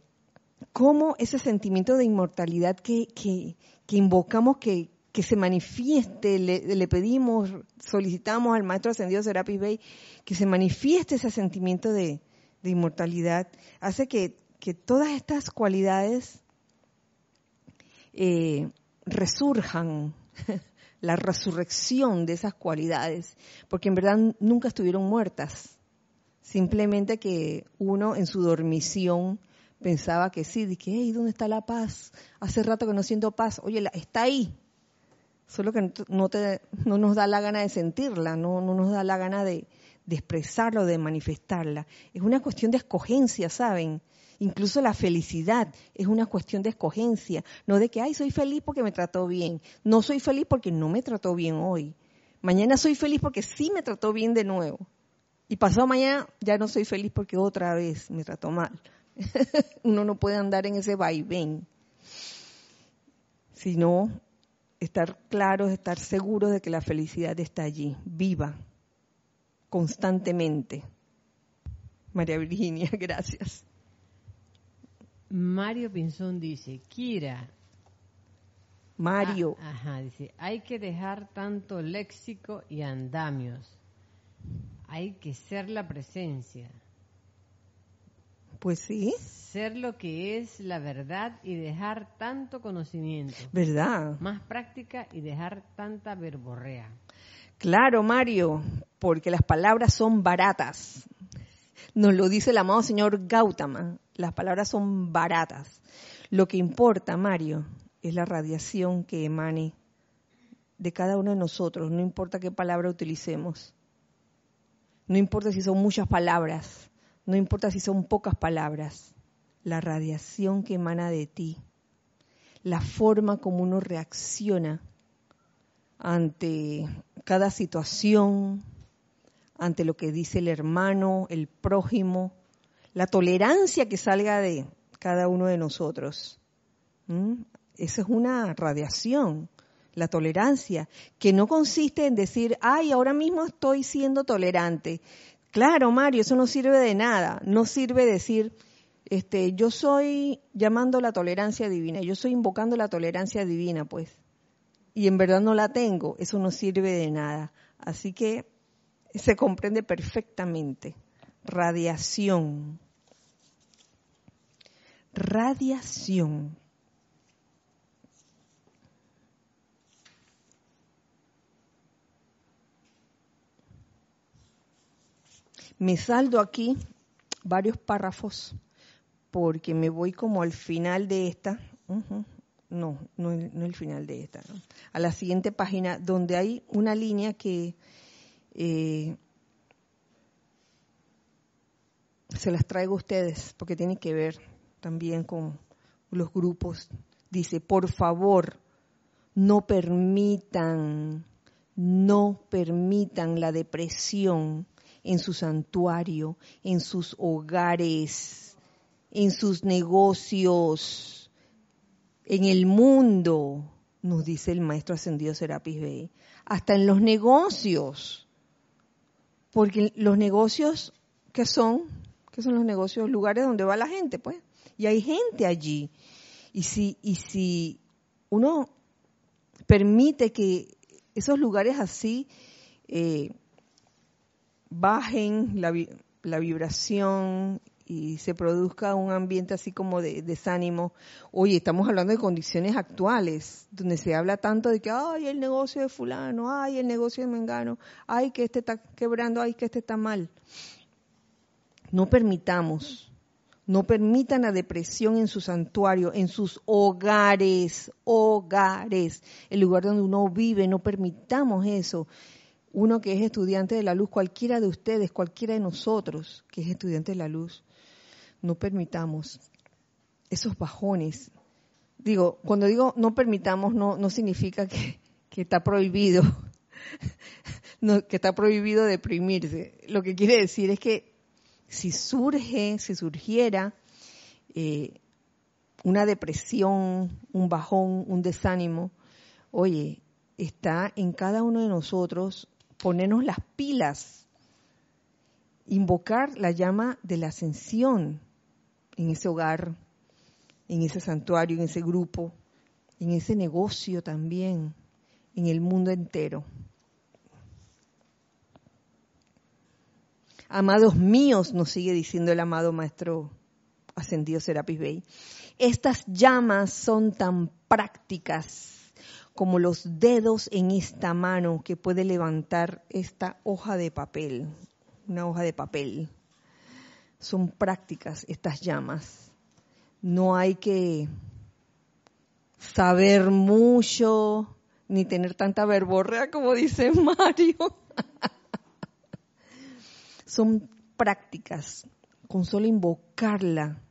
cómo ese sentimiento de inmortalidad que, que, invocamos que, que, se manifieste, le, pedimos, solicitamos al Maestro Ascendido Serapis Bey, que se manifieste ese sentimiento de, inmortalidad, hace que, todas estas cualidades eh, resurjan la resurrección de esas cualidades, porque en verdad nunca estuvieron muertas. Simplemente que uno en su dormición pensaba que sí, de que, hey, ¿dónde está la paz? Hace rato que no siento paz. Oye, está ahí. Solo que no, te, no nos da la gana de sentirla, no, no nos da la gana de, de expresarla o de manifestarla. Es una cuestión de escogencia, ¿saben? Incluso la felicidad es una cuestión de escogencia, no de que, ay, soy feliz porque me trató bien. No soy feliz porque no me trató bien hoy. Mañana soy feliz porque sí me trató bien de nuevo. Y pasado mañana ya no soy feliz porque otra vez me trató mal. Uno no puede andar en ese vaivén, sino estar claros, estar seguros de que la felicidad está allí, viva, constantemente. María Virginia, gracias. Mario Pinzón dice, Kira. Mario. Ah, ajá, dice, hay que dejar tanto léxico y andamios. Hay que ser la presencia. Pues sí. Ser lo que es la verdad y dejar tanto conocimiento. ¿Verdad? Más práctica y dejar tanta verborrea. Claro, Mario, porque las palabras son baratas. Nos lo dice el amado señor Gautama. Las palabras son baratas. Lo que importa, Mario, es la radiación que emane de cada uno de nosotros, no importa qué palabra utilicemos. No importa si son muchas palabras, no importa si son pocas palabras. La radiación que emana de ti, la forma como uno reacciona ante cada situación, ante lo que dice el hermano, el prójimo, la tolerancia que salga de cada uno de nosotros. Esa es una radiación, la tolerancia, que no consiste en decir, ay, ahora mismo estoy siendo tolerante. Claro, Mario, eso no sirve de nada. No sirve decir, este, yo soy llamando la tolerancia divina, yo soy invocando la tolerancia divina, pues. Y en verdad no la tengo, eso no sirve de nada. Así que se comprende perfectamente. Radiación. Radiación. Me saldo aquí varios párrafos porque me voy como al final de esta. No, no, el final de esta. A la siguiente página donde hay una línea que se las traigo a ustedes porque tiene que ver también con los grupos. Dice, por favor, no permitan, no permitan la depresión en su santuario, en sus hogares, en sus negocios, en el mundo, nos dice el maestro ascendido Serapis Bey, hasta en los negocios. Porque los negocios, ¿qué son? ¿Qué son los negocios? Lugares donde va la gente, pues. Y hay gente allí. Y si, y si uno permite que esos lugares así eh, bajen la, la, vibración y se produzca un ambiente así como de desánimo. Oye, estamos hablando de condiciones actuales, donde se habla tanto de que, ay, el negocio de fulano, ay, el negocio de mengano, ay, que este está quebrando, ay, que este está mal. No permitamos, no permitan la depresión en su santuario, en sus hogares, hogares, el lugar donde uno vive, no permitamos eso. Uno que es estudiante de la luz, cualquiera de ustedes, cualquiera de nosotros que es estudiante de la luz, no permitamos esos bajones. Digo, cuando digo no permitamos, no, no significa que, que está prohibido, no, que está prohibido deprimirse. Lo que quiere decir es que si surge, si surgiera eh, una depresión, un bajón, un desánimo, oye, está en cada uno de nosotros ponernos las pilas, invocar la llama de la ascensión en ese hogar, en ese santuario, en ese grupo, en ese negocio también, en el mundo entero. Amados míos, nos sigue diciendo el amado Maestro Ascendido Serapis Bey, estas llamas son tan prácticas como los dedos en esta mano que puede levantar esta hoja de papel, una hoja de papel. Son prácticas estas llamas. No hay que saber mucho ni tener tanta verborrea como dice Mario. son prácticas, con solo invocarla.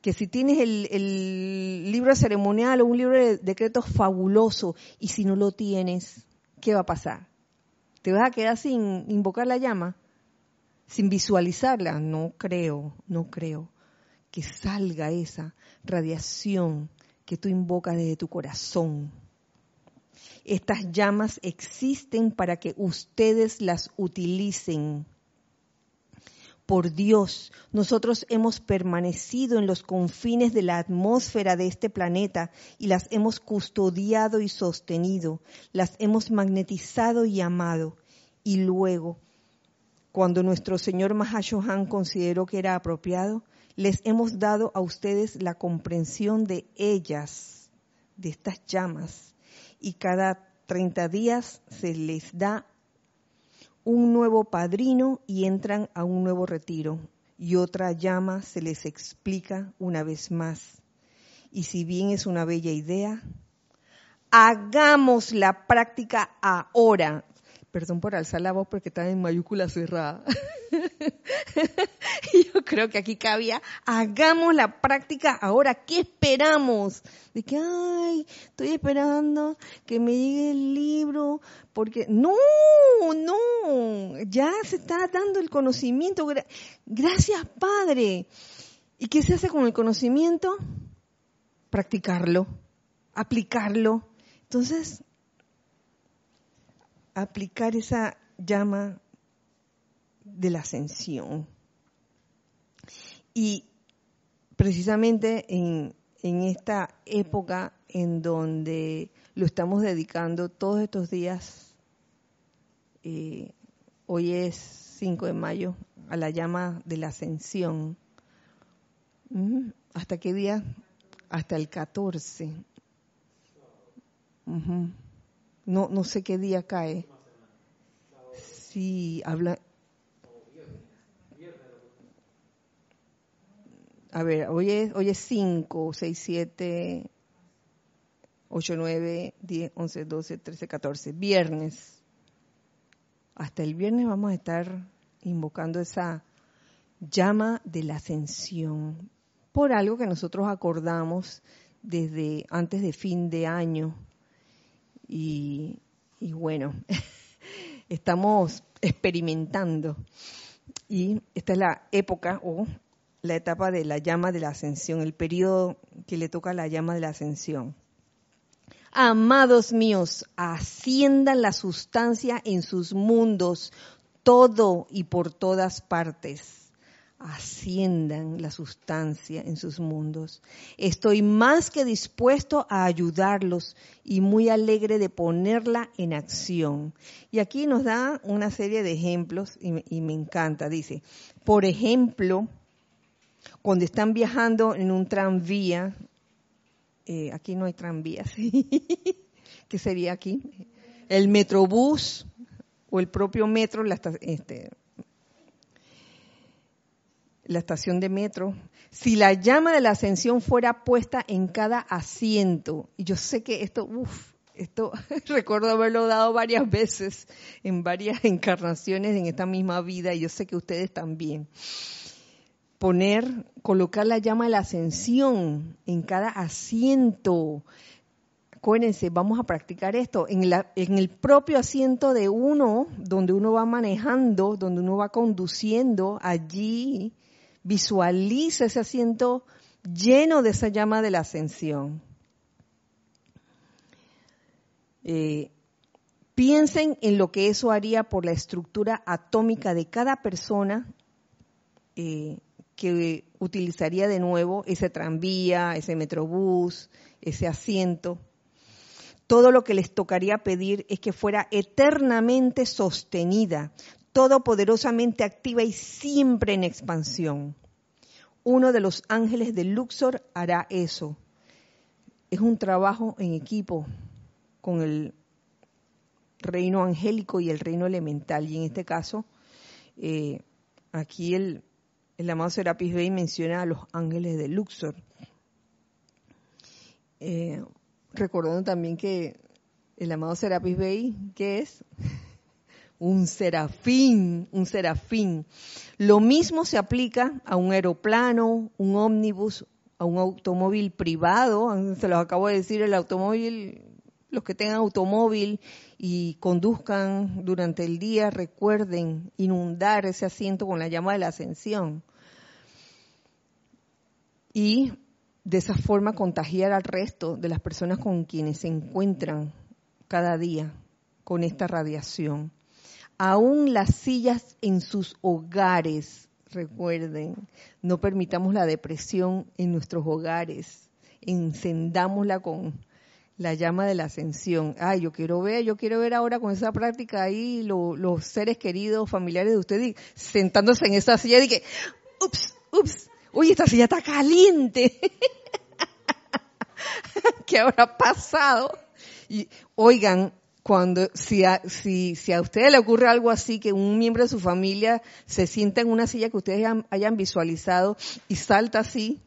Que si tienes el, libro ceremonial o un libro de decretos fabuloso y si no lo tienes, ¿qué va a pasar? ¿Te vas a quedar sin invocar la llama? ¿Sin visualizarla? No creo, no creo. Que salga esa radiación que tú invocas desde tu corazón. Estas llamas existen para que ustedes las utilicen. Por Dios, nosotros hemos permanecido en los confines de la atmósfera de este planeta y las hemos custodiado y sostenido, las hemos magnetizado y amado. Y luego, cuando nuestro Señor Mahashohan consideró que era apropiado, les hemos dado a ustedes la comprensión de ellas, de estas llamas, y cada 30 días se les da un nuevo padrino y entran a un nuevo retiro, y otra llama se les explica una vez más. Y si bien es una bella idea, hagamos la práctica ahora perdón por alzar la voz porque está en mayúscula cerrada. yo creo que aquí cabía, hagamos la práctica ahora. ¿Qué esperamos? De que, ay, estoy esperando que me llegue el libro, porque no, no, ya se está dando el conocimiento. Gracias, Padre. ¿Y qué se hace con el conocimiento? Practicarlo, aplicarlo. Entonces, aplicar esa llama de la ascensión. Y precisamente en, esta época en donde lo estamos dedicando todos estos días, eh, hoy es 5 de mayo, a la llama de la ascensión. ¿Hasta qué día? Hasta el 14. No, no sé qué día cae. Sí, habla. A ver, hoy es, hoy es 5, 6, 7, 8, 9, 10, 11, 12, 13, 14. Viernes. Hasta el viernes vamos a estar invocando esa llama de la ascensión por algo que nosotros acordamos desde antes de fin de año y, bueno, estamos experimentando. Y esta es la época o la etapa de la llama de la ascensión, el periodo que le toca la llama de la ascensión. Amados míos, asciendan la sustancia en sus mundos, todo y por todas partes asciendan la sustancia en sus mundos. Estoy más que dispuesto a ayudarlos y muy alegre de ponerla en acción. Y aquí nos da una serie de ejemplos y, me encanta. Dice, por ejemplo, cuando están viajando en un tranvía, eh, aquí no hay tranvías, ¿qué sería aquí? El metrobús o el propio metro, la, este, la estación de metro, si la llama de la ascensión fuera puesta en cada asiento, y yo sé que esto, uff, esto recuerdo haberlo dado varias veces en varias encarnaciones en esta misma vida, y yo sé que ustedes también. Poner, colocar la llama de la ascensión en cada asiento. Acuérdense, vamos a practicar esto. En, la, en el propio asiento de uno, donde uno va manejando, donde uno va conduciendo, allí Visualiza ese asiento lleno de esa llama de la ascensión. Eh, piensen en lo que eso haría por la estructura atómica de cada persona eh, que utilizaría de nuevo ese tranvía, ese metrobús, ese asiento. Todo lo que les tocaría pedir es que fuera eternamente sostenida, todopoderosamente activa y siempre en expansión. Uno de los ángeles de Luxor hará eso. Es un trabajo en equipo con el reino angélico y el reino elemental. Y en este caso, eh, aquí el, el amado Serapis Bey menciona a los ángeles de Luxor. Eh, recordando también que el amado Serapis Bey, ¿qué es? Un serafín, un serafín. Lo mismo se aplica a un aeroplano, un ómnibus, a un automóvil privado. Se los acabo de decir, el automóvil, los que tengan automóvil y conduzcan durante el día, recuerden inundar ese asiento con la llama de la ascensión. Y de esa forma contagiar al resto de las personas con quienes se encuentran cada día con esta radiación. Aún las sillas en sus hogares, recuerden, no permitamos la depresión en nuestros hogares, encendámosla con la llama de la ascensión. Ay, yo quiero ver, yo quiero ver ahora con esa práctica ahí los seres queridos, familiares de ustedes, sentándose en esa silla y que, ups, ups, uy, esta silla está caliente. ¿Qué habrá pasado? Y oigan, cuando si a, si, si a ustedes le ocurre algo así, que un miembro de su familia se sienta en una silla que ustedes hayan, visualizado y salta así,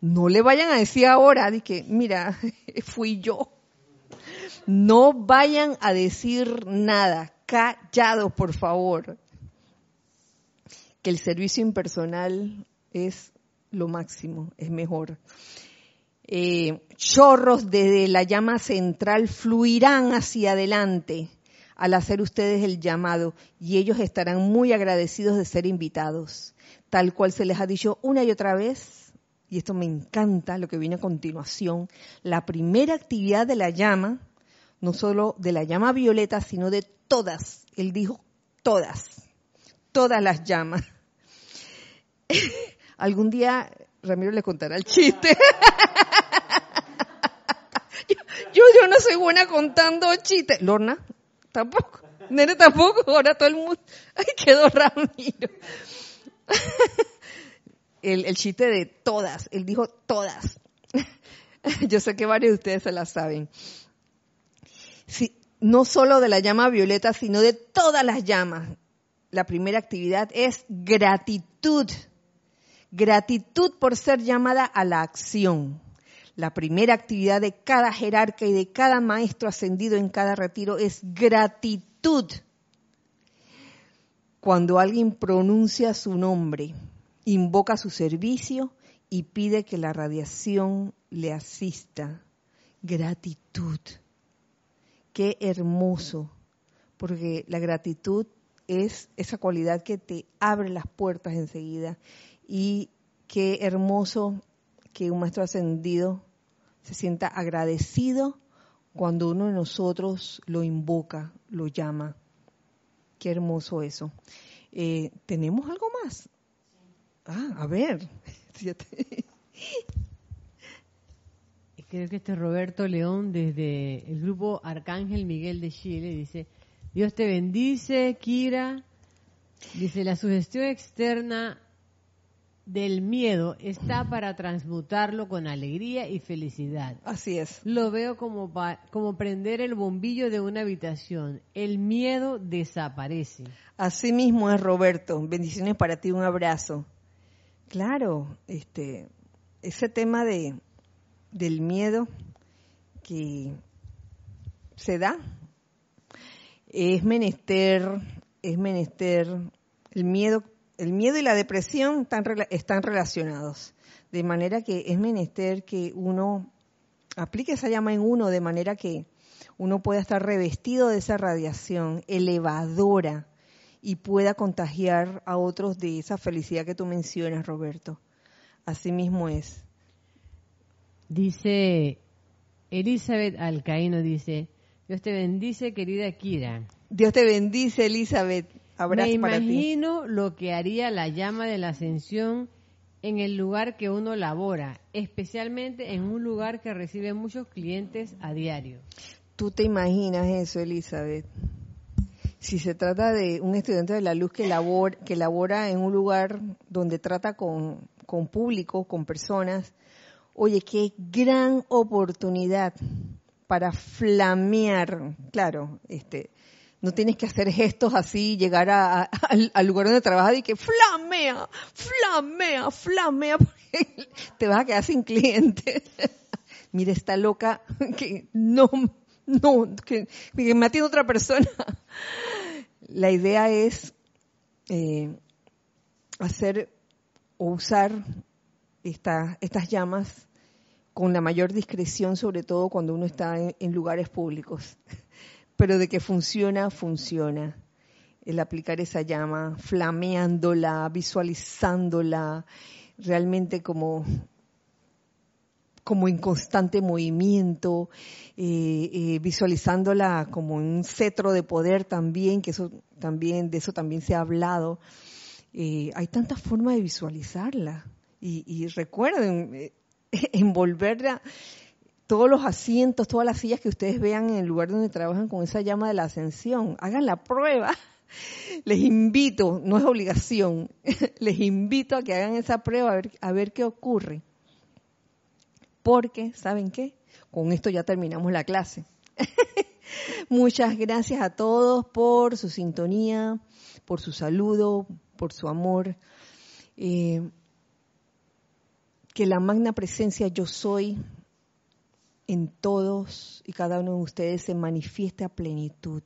no le vayan a decir ahora de que, mira, fui yo. No vayan a decir nada, callados, por favor. Que el servicio impersonal es lo máximo, es mejor. Eh, chorros desde la llama central fluirán hacia adelante al hacer ustedes el llamado y ellos estarán muy agradecidos de ser invitados, tal cual se les ha dicho una y otra vez. Y esto me encanta, lo que viene a continuación. La primera actividad de la llama, no solo de la llama violeta, sino de todas. Él dijo todas, todas las llamas. Algún día Ramiro le contará el chiste. yo, yo, no soy buena contando chistes. Lorna, tampoco. Nene tampoco. Ahora todo el mundo. Ay, quedó Ramiro. el, el chiste de todas. Él dijo todas. yo sé que varios de ustedes se la saben. Sí, no solo de la llama violeta, sino de todas las llamas. La primera actividad es gratitud Gratitud por ser llamada a la acción. La primera actividad de cada jerarca y de cada maestro ascendido en cada retiro es gratitud. Cuando alguien pronuncia su nombre, invoca su servicio y pide que la radiación le asista. Gratitud. Qué hermoso, porque la gratitud es esa cualidad que te abre las puertas enseguida y qué hermoso que un maestro ascendido se sienta agradecido cuando uno de nosotros lo invoca, lo llama. Qué hermoso eso. Eh, ¿Tenemos algo más? Ah, a ver. Creo que este es Roberto León desde el grupo Arcángel Miguel de Chile. Dice, Dios te bendice, Kira. Dice, la sugestión externa del miedo está para transmutarlo con alegría y felicidad. Así es. Lo veo como, como prender el bombillo de una habitación. El miedo desaparece. Así mismo es Roberto. Bendiciones para ti, un abrazo. Claro, este, ese tema de, del miedo que se da es menester, es menester el miedo el miedo y la depresión están, relacionados. De manera que es menester que uno aplique esa llama en uno de manera que uno pueda estar revestido de esa radiación elevadora y pueda contagiar a otros de esa felicidad que tú mencionas, Roberto. Así mismo es. Dice Elizabeth Alcaíno, dice, Dios te bendice, querida Kira. Dios te bendice, Elizabeth. Me imagino lo que haría la llama de la ascensión en el lugar que uno labora, especialmente en un lugar que recibe muchos clientes a diario. ¿Tú te imaginas eso, Elizabeth? Si se trata de un estudiante de la luz que labora, que labora en un lugar donde trata con, con público, con personas, oye, qué gran oportunidad para flamear, claro, este, no tienes que hacer gestos así, llegar al, lugar donde trabajas y que flamea, flamea, flamea, porque te vas a quedar sin cliente. Mira, está loca que no, no, que, me atiende otra persona. la idea es eh, hacer o usar estas llamas con la mayor discreción, sobre todo cuando uno está en, lugares públicos. Pero de que funciona, funciona. El aplicar esa llama, flameándola, visualizándola, realmente como como en constante movimiento, eh, eh, visualizándola como un cetro de poder también, que eso también, de eso también se ha hablado. Eh, hay tantas formas de visualizarla. Y, recuerden, envolverla, todos los asientos, todas las sillas que ustedes vean en el lugar donde trabajan con esa llama de la ascensión, hagan la prueba. Les invito, no es obligación, les invito a que hagan esa prueba a ver, a ver qué ocurre porque, ¿saben qué? Con esto ya terminamos la clase. Muchas gracias a todos por su sintonía, por su saludo, por su amor. Eh, que la magna presencia yo soy en todos y cada uno de ustedes se manifieste a plenitud,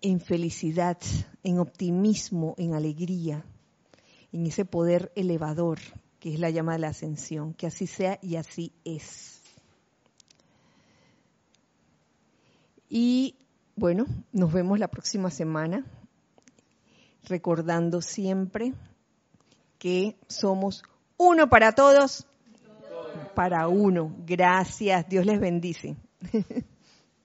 en felicidad, en optimismo, en alegría, en ese poder elevador que es la llama de la ascensión. Que así sea y así es. Y bueno, nos vemos la próxima semana, recordando siempre que somos uno para todos, para uno. Gracias, Dios les bendice.